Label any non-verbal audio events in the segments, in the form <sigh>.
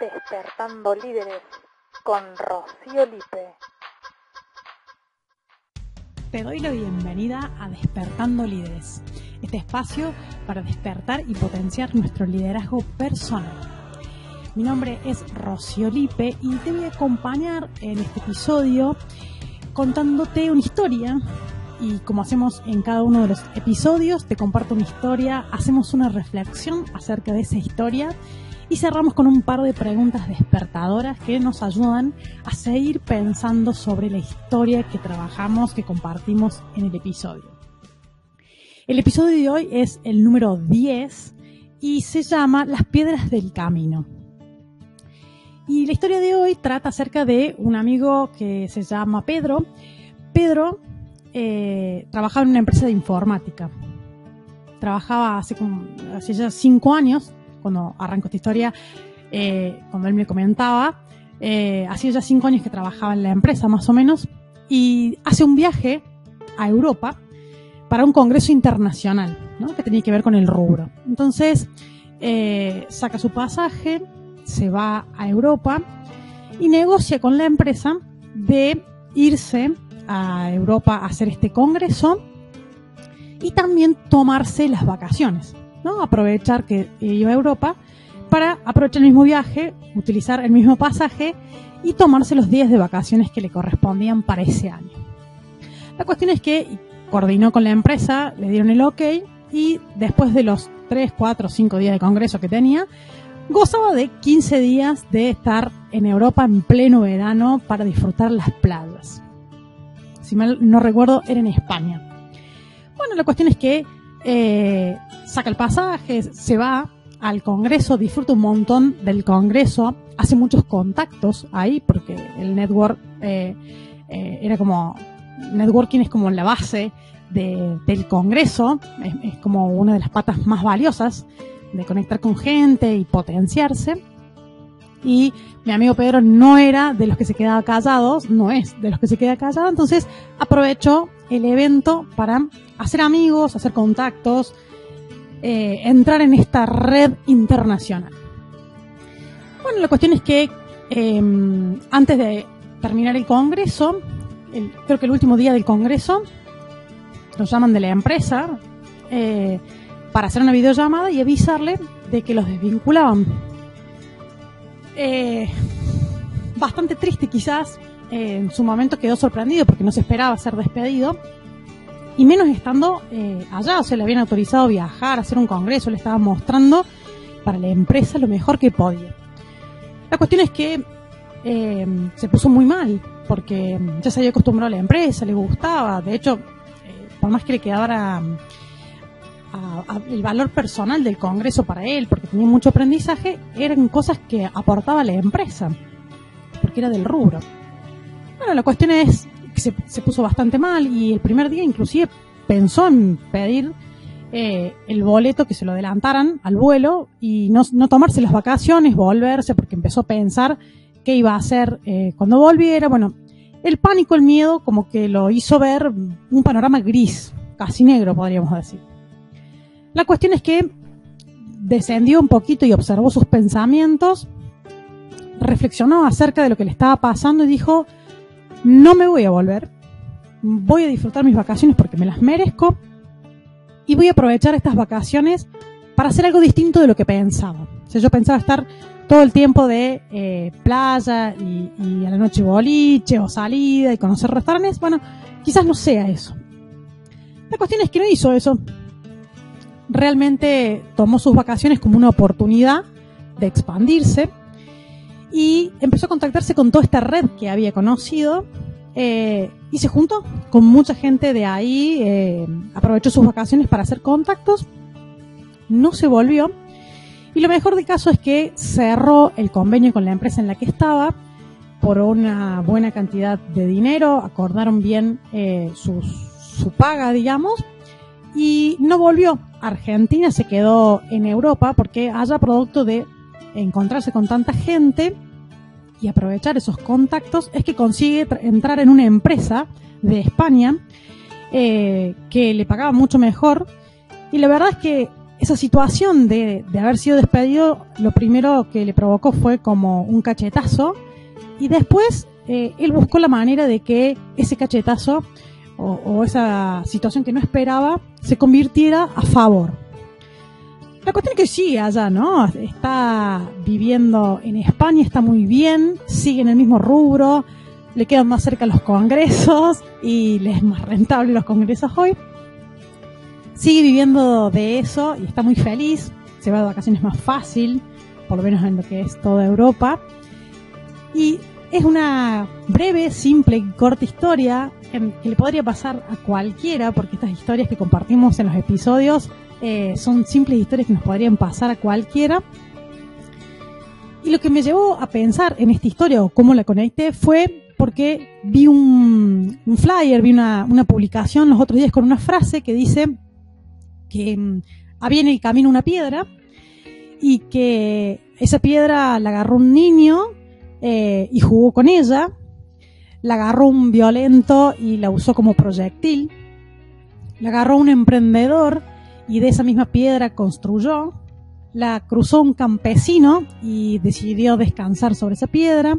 Despertando Líderes con Rocío Lipe. Te doy la bienvenida a Despertando Líderes, este espacio para despertar y potenciar nuestro liderazgo personal. Mi nombre es Rocío Lipe y te voy a acompañar en este episodio contándote una historia y como hacemos en cada uno de los episodios, te comparto una historia, hacemos una reflexión acerca de esa historia y cerramos con un par de preguntas despertadoras que nos ayudan a seguir pensando sobre la historia que trabajamos, que compartimos en el episodio. El episodio de hoy es el número 10 y se llama Las piedras del camino. Y la historia de hoy trata acerca de un amigo que se llama Pedro. Pedro eh, trabajaba en una empresa de informática. Trabajaba hace, como, hace ya cinco años, cuando arrancó esta historia, eh, cuando él me comentaba, eh, hacía ya cinco años que trabajaba en la empresa más o menos, y hace un viaje a Europa para un congreso internacional, ¿no? que tenía que ver con el rubro. Entonces, eh, saca su pasaje, se va a Europa y negocia con la empresa de irse a Europa a hacer este congreso y también tomarse las vacaciones, ¿no? Aprovechar que iba a Europa para aprovechar el mismo viaje, utilizar el mismo pasaje y tomarse los días de vacaciones que le correspondían para ese año. La cuestión es que coordinó con la empresa, le dieron el ok y después de los 3, 4, 5 días de congreso que tenía, gozaba de 15 días de estar en Europa en pleno verano para disfrutar las playas si mal no recuerdo, era en España. Bueno, la cuestión es que eh, saca el pasaje, se va al Congreso, disfruta un montón del Congreso, hace muchos contactos ahí, porque el network eh, eh, era como, networking es como la base del Congreso, es, como una de las patas más valiosas de conectar con gente y potenciarse. Y mi amigo Pedro no era de los que se quedaba callados, no es de los que se queda callado, entonces aprovechó el evento para hacer amigos, hacer contactos, eh, entrar en esta red internacional. Bueno, la cuestión es que em, antes de terminar el Congreso, creo que el último día del Congreso, lo llaman de la empresa eh, para hacer una videollamada y avisarle de que los desvinculaban eh, bastante triste quizás. Eh, en su momento quedó sorprendido porque no se esperaba ser despedido. Y menos estando eh, allá, o sea, le habían autorizado viajar, hacer un congreso, le estaba mostrando para la empresa lo mejor que podía. La cuestión es que se puso muy mal, porque ya se había acostumbrado a la empresa, le gustaba, de hecho, por más que le quedara el valor personal del Congreso para él, porque tenía mucho aprendizaje, eran cosas que aportaba la empresa, porque era del rubro. Bueno, la cuestión es que se, puso bastante mal y el primer día inclusive pensó en pedir eh, el boleto que se lo adelantaran al vuelo y no, tomarse las vacaciones, volverse, porque empezó a pensar qué iba a hacer eh, cuando volviera. Bueno, el pánico, el miedo, como que lo hizo ver un panorama gris, casi negro, podríamos decir. La cuestión es que descendió un poquito y observó sus pensamientos, reflexionó acerca de lo que le estaba pasando y dijo, no me voy a volver, voy a disfrutar mis vacaciones porque me las merezco y voy a aprovechar estas vacaciones para hacer algo distinto de lo que pensaba. O yo pensaba estar todo el tiempo de eh, playa y, y, a la noche boliche o salida y conocer restaurantes. Bueno, quizás no sea eso. La cuestión es que no hizo eso realmente tomó sus vacaciones como una oportunidad de expandirse y empezó a contactarse con toda esta red que había conocido eh, y se juntó con mucha gente de ahí, eh, aprovechó sus vacaciones para hacer contactos, no se volvió y lo mejor de caso es que cerró el convenio con la empresa en la que estaba por una buena cantidad de dinero, acordaron bien eh, su paga, digamos, y no volvió. Argentina se quedó en Europa porque haya producto de encontrarse con tanta gente y aprovechar esos contactos es que consigue entrar en una empresa de España eh, que le pagaba mucho mejor y la verdad es que esa situación de, de haber sido despedido, lo primero que le provocó fue como un cachetazo y después eh, él buscó la manera de que ese cachetazo o, o, esa situación que no esperaba se convirtiera a favor. La cuestión es que sí, allá, ¿no? Está viviendo en España, está muy bien, sigue en el mismo rubro, le quedan más cerca los congresos y le es más rentable los congresos hoy. Sigue viviendo de eso y está muy feliz, se va de vacaciones más fácil, por lo menos en lo que es toda Europa. Y es una breve, simple y corta historia que, le podría pasar a cualquiera, porque estas historias que compartimos en los episodios eh, son simples historias que nos podrían pasar a cualquiera. Y lo que me llevó a pensar en esta historia o cómo la conecté fue porque vi un, flyer, vi una, publicación los otros días con una frase que dice que um, había en el camino una piedra y que esa piedra la agarró un niño eh, y jugó con ella, la agarró un violento y la usó como proyectil, la agarró un emprendedor y de esa misma piedra construyó, la cruzó un campesino y decidió descansar sobre esa piedra,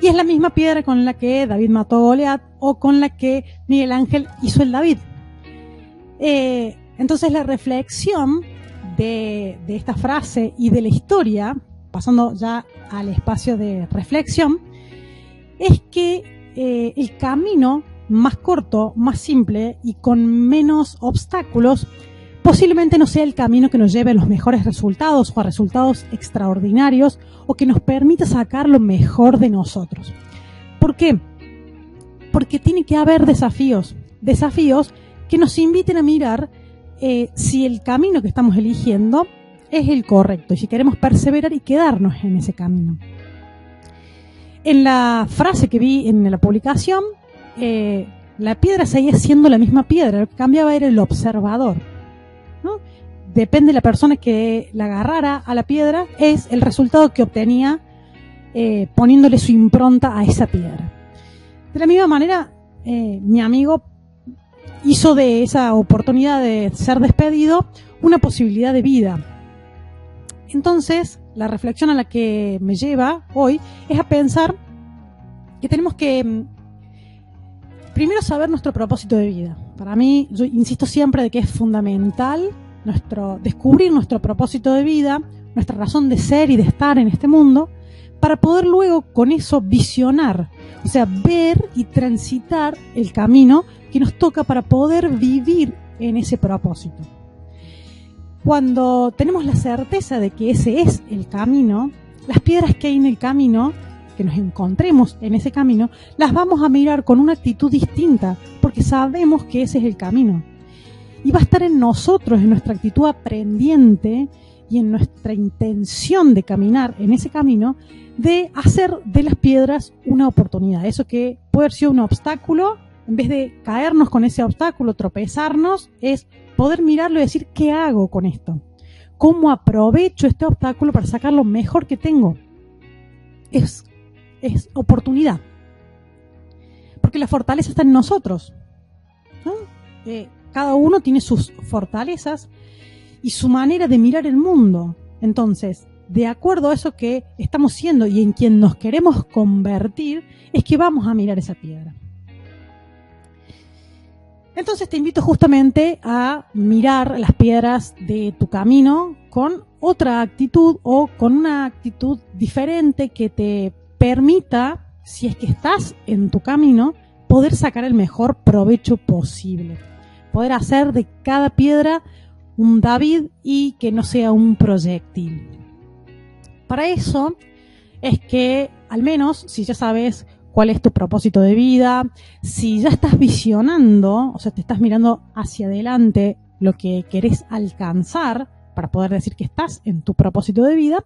y es la misma piedra con la que David mató a Goliat o con la que Miguel Ángel hizo el David. Eh, entonces la reflexión de, de, esta frase y de la historia, pasando ya al espacio de reflexión, es que eh, el camino más corto, más simple y con menos obstáculos posiblemente no sea el camino que nos lleve a los mejores resultados o a resultados extraordinarios o que nos permita sacar lo mejor de nosotros. ¿Por qué? Porque tiene que haber desafíos, desafíos que nos inviten a mirar eh, si el camino que estamos eligiendo es el correcto y si queremos perseverar y quedarnos en ese camino. En la frase que vi en la publicación, eh, la piedra seguía siendo la misma piedra, lo que cambiaba era el observador. Depende de la persona que la agarrara a la piedra, es el resultado que obtenía eh, poniéndole su impronta a esa piedra. De la misma manera, eh, mi amigo hizo de esa oportunidad de ser despedido una posibilidad de vida. Entonces, la reflexión a la que me lleva hoy es a pensar que tenemos que mm, primero saber nuestro propósito de vida. Para mí, yo insisto siempre de que es fundamental nuestro, descubrir nuestro propósito de vida, nuestra razón de ser y de estar en este mundo, para poder luego con eso visionar, o sea, ver y transitar el camino que nos toca para poder vivir en ese propósito. Cuando tenemos la certeza de que ese es el camino, las piedras que hay en el camino, que nos encontremos en ese camino, las vamos a mirar con una actitud distinta, porque sabemos que ese es el camino. Y va a estar en nosotros, en nuestra actitud aprendiente y en nuestra intención de caminar en ese camino, de hacer de las piedras una oportunidad. Eso que puede haber sido un obstáculo, en vez de caernos con ese obstáculo, tropezarnos, es poder mirarlo y decir, ¿qué hago con esto? ¿Cómo aprovecho este obstáculo para sacar lo mejor que tengo? Es, es oportunidad. Porque la fortaleza está en nosotros. ¿no? Eh, cada uno tiene sus fortalezas y su manera de mirar el mundo. Entonces, de acuerdo a eso que estamos siendo y en quien nos queremos convertir, es que vamos a mirar esa piedra. Entonces te invito justamente a mirar las piedras de tu camino con otra actitud o con una actitud diferente que te permita, si es que estás en tu camino, poder sacar el mejor provecho posible. Poder hacer de cada piedra un David y que no sea un proyectil. Para eso es que, al menos, si ya sabes cuál es tu propósito de vida, si ya estás visionando, o sea, te estás mirando hacia adelante lo que querés alcanzar para poder decir que estás en tu propósito de vida,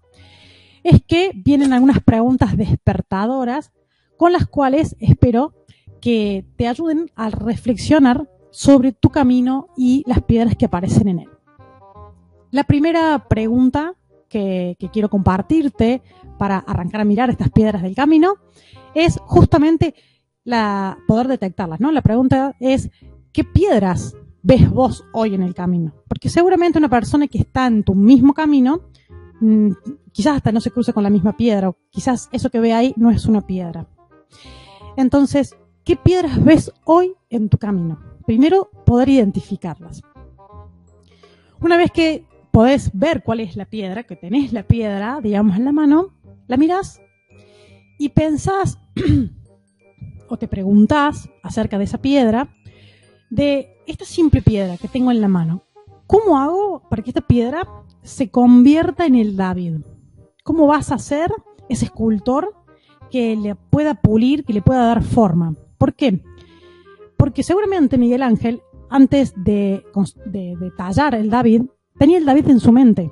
es que vienen algunas preguntas despertadoras con las cuales espero que te ayuden a reflexionar sobre tu camino y las piedras que aparecen en él. La primera pregunta que, que quiero compartirte para arrancar a mirar estas piedras del camino es justamente la, poder detectarlas, ¿no? La pregunta es, ¿qué piedras ves vos hoy en el camino. Porque seguramente una persona que está en tu mismo camino, mm, quizás hasta no se cruce con la misma piedra, o quizás eso que ve ahí no es una piedra. Entonces, ¿qué piedras ves hoy en tu camino? Primero, poder identificarlas. Una vez que podés ver cuál es la piedra, que tenés la piedra, digamos, en la mano, la mirás y pensás <clears throat> o te preguntás acerca de esa piedra, de esta simple piedra que tengo en la mano, ¿cómo hago para que esta piedra se convierta en el David? ¿Cómo vas a ser ese escultor que le pueda pulir, que le pueda dar forma? ¿Por qué? Porque seguramente Miguel Ángel, antes de, de tallar el David, tenía el David en su mente.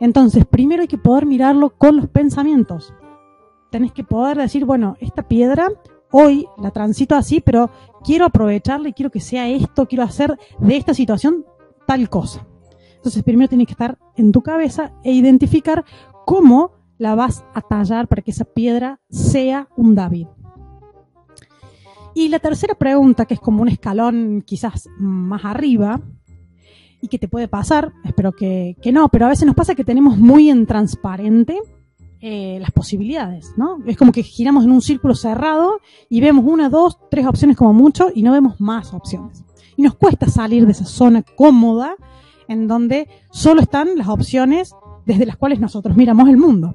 Entonces, primero hay que poder mirarlo con los pensamientos. Tenés que poder decir, bueno, esta piedra hoy la transito así, pero quiero aprovecharla y quiero que sea esto, quiero hacer de esta situación tal cosa. Entonces, primero tienes que estar en tu cabeza e identificar cómo la vas a tallar para que esa piedra sea un David. Y la tercera pregunta, que es como un escalón quizás más arriba, y que te puede pasar, espero que, que no, pero a veces nos pasa que tenemos muy en transparente eh, las posibilidades, ¿no? Es como que giramos en un círculo cerrado y vemos una, dos, tres opciones como mucho y no vemos más opciones. Y nos cuesta salir de esa zona cómoda en donde solo están las opciones desde las cuales nosotros miramos el mundo.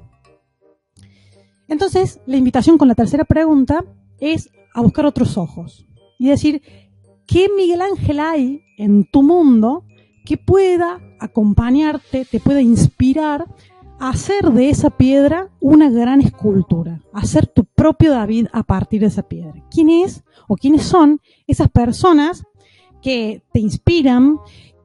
Entonces, la invitación con la tercera pregunta es a buscar otros ojos y decir, ¿qué Miguel Ángel hay en tu mundo que pueda acompañarte, te pueda inspirar hacer de esa piedra una gran escultura, hacer tu propio David a partir de esa piedra. ¿Quién es o quiénes son esas personas que te inspiran,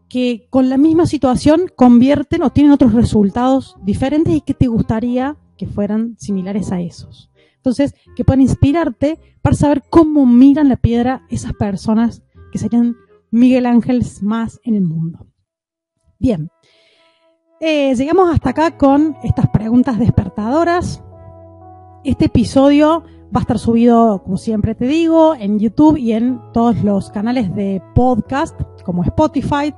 que con la misma situación convierten o tienen otros resultados diferentes y que te gustaría que fueran similares a esos? Entonces, que puedan inspirarte para saber cómo miran la piedra esas personas que serían Miguel Ángeles más en el mundo. Bien, eh, llegamos hasta acá con estas preguntas despertadoras. Este episodio va a estar subido, como siempre te digo, en YouTube y en todos los canales de podcast, como Spotify.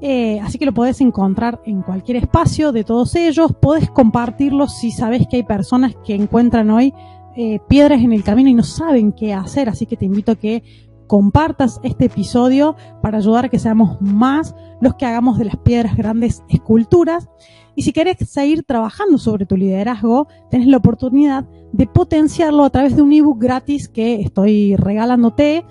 Eh, así que lo podés encontrar en cualquier espacio de todos ellos. Podés compartirlo si sabes que hay personas que encuentran hoy eh, piedras en el camino y no saben qué hacer. Así que te invito a que compartas este episodio para ayudar a que seamos más los que hagamos de las piedras grandes esculturas. Y si querés seguir trabajando sobre tu liderazgo, tenés la oportunidad de potenciarlo a través de un ebook gratis que estoy regalándote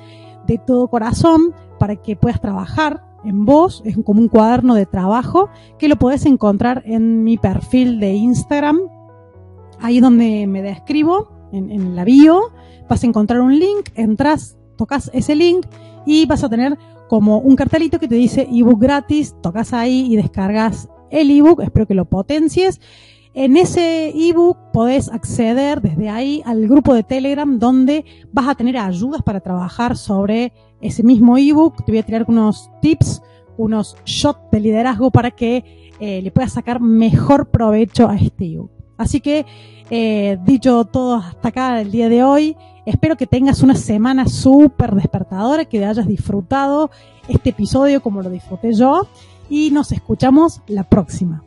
de todo corazón para que puedas trabajar en vos. Es como un cuaderno de trabajo que lo podés encontrar en mi perfil de Instagram, ahí donde me describo, en, en la bio. Vas a encontrar un link, entras tocas ese link y vas a tener como un cartelito que te dice ebook gratis, tocas ahí y descargas el ebook, espero que lo potencies. En ese ebook podés acceder desde ahí al grupo de Telegram donde vas a tener ayudas para trabajar sobre ese mismo ebook. Te voy a tirar unos tips, unos shots de liderazgo para que eh, le puedas sacar mejor provecho a este ebook. Así que, eh, dicho todo hasta acá el día de hoy, espero que tengas una semana súper despertadora, que hayas disfrutado este episodio como lo disfruté yo y nos escuchamos la próxima.